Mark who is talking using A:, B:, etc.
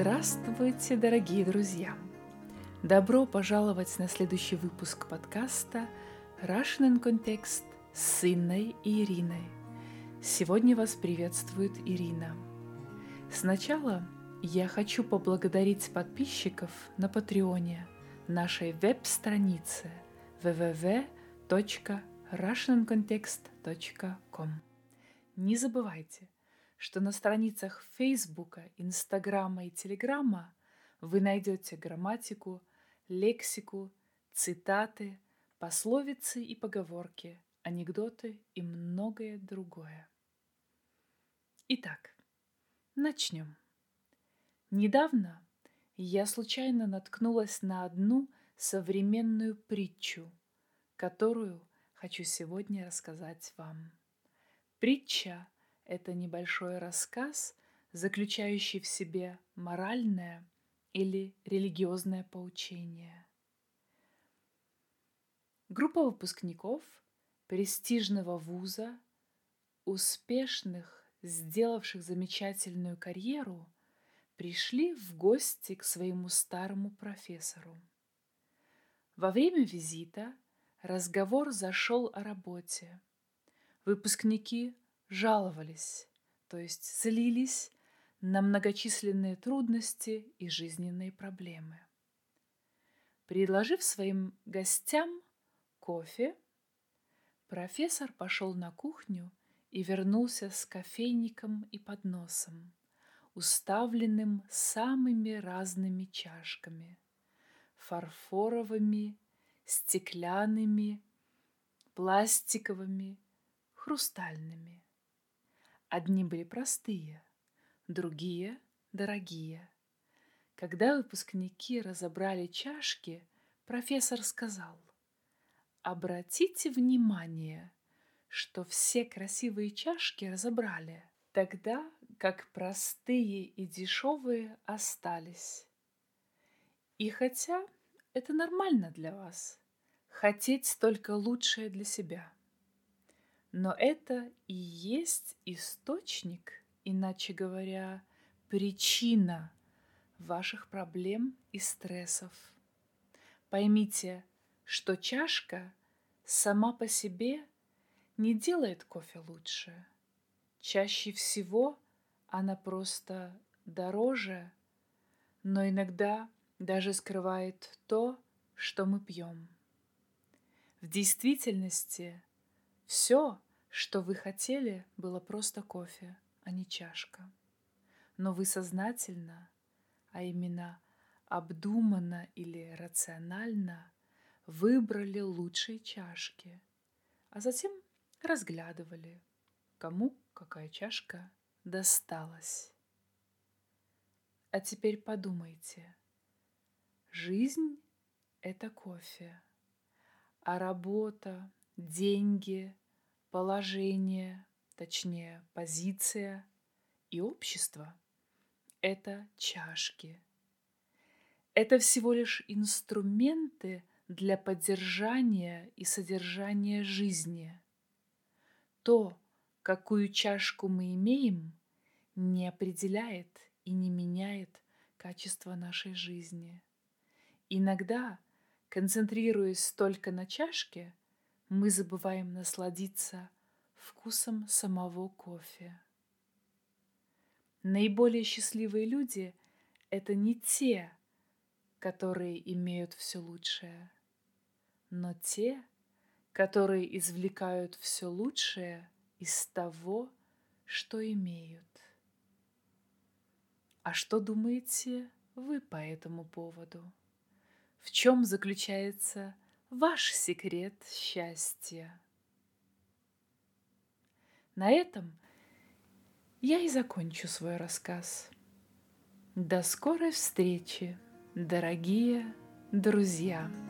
A: Здравствуйте, дорогие друзья! Добро пожаловать на следующий выпуск подкаста Russian Context с Инной и Ириной. Сегодня вас приветствует Ирина. Sначала я хочу поблагодарить подписчиков на Патреоне нашей веб-страницы www.russiancontext.com. Не забывайте – что на страницах Фейсбука, Инстаграма и Телеграма вы найдете грамматику, лексику, цитаты, пословицы и поговорки, анекдоты и многое другое. Итак, начнем. Недавно я случайно наткнулась на одну современную притчу, которую хочу сегодня рассказать вам. Притча это небольшой рассказ, заключающий в себе моральное или религиозное поучение. Группа выпускников престижного вуза, успешных, сделавших замечательную карьеру, пришли в гости к своему старому профессору. Во время визита разговор зашел о работе. Выпускники – жаловались, то есть злились на многочисленные трудности и жизненные проблемы. Предложив своим гостям кофе, профессор пошел на кухню и вернулся с кофейником и подносом, уставленным самыми разными чашками – фарфоровыми, стеклянными, пластиковыми, хрустальными – Одни были простые, другие – дорогие. Когда выпускники разобрали чашки, профессор сказал, «Обратите внимание, что все красивые чашки разобрали, тогда как простые и дешевые остались. И хотя это нормально для вас, хотеть только лучшее для себя – но это и есть источник, иначе говоря, причина ваших проблем и стрессов. Поймите, что чашка сама по себе не делает кофе лучше. Чаще всего она просто дороже, но иногда даже скрывает то, что мы пьем. В действительности все, что вы хотели, было просто кофе, а не чашка. Но вы сознательно, а именно обдуманно или рационально выбрали лучшие чашки, а затем разглядывали, кому какая чашка досталась. А теперь подумайте. Жизнь – это кофе, а работа, деньги, положение, точнее позиция и общество – это чашки. Это всего лишь инструменты для поддержания и содержания жизни. То, какую чашку мы имеем, не определяет и не меняет качество нашей жизни. Иногда, концентрируясь только на чашке – мы забываем насладиться вкусом самого кофе. Наиболее счастливые люди – это не те, которые имеют все лучшее, но те, которые извлекают все лучшее из того, что имеют. А что думаете вы по этому поводу? В чем заключается – ваш секрет счастья. На этом я и закончу свой рассказ. До скорой встречи, дорогие друзья!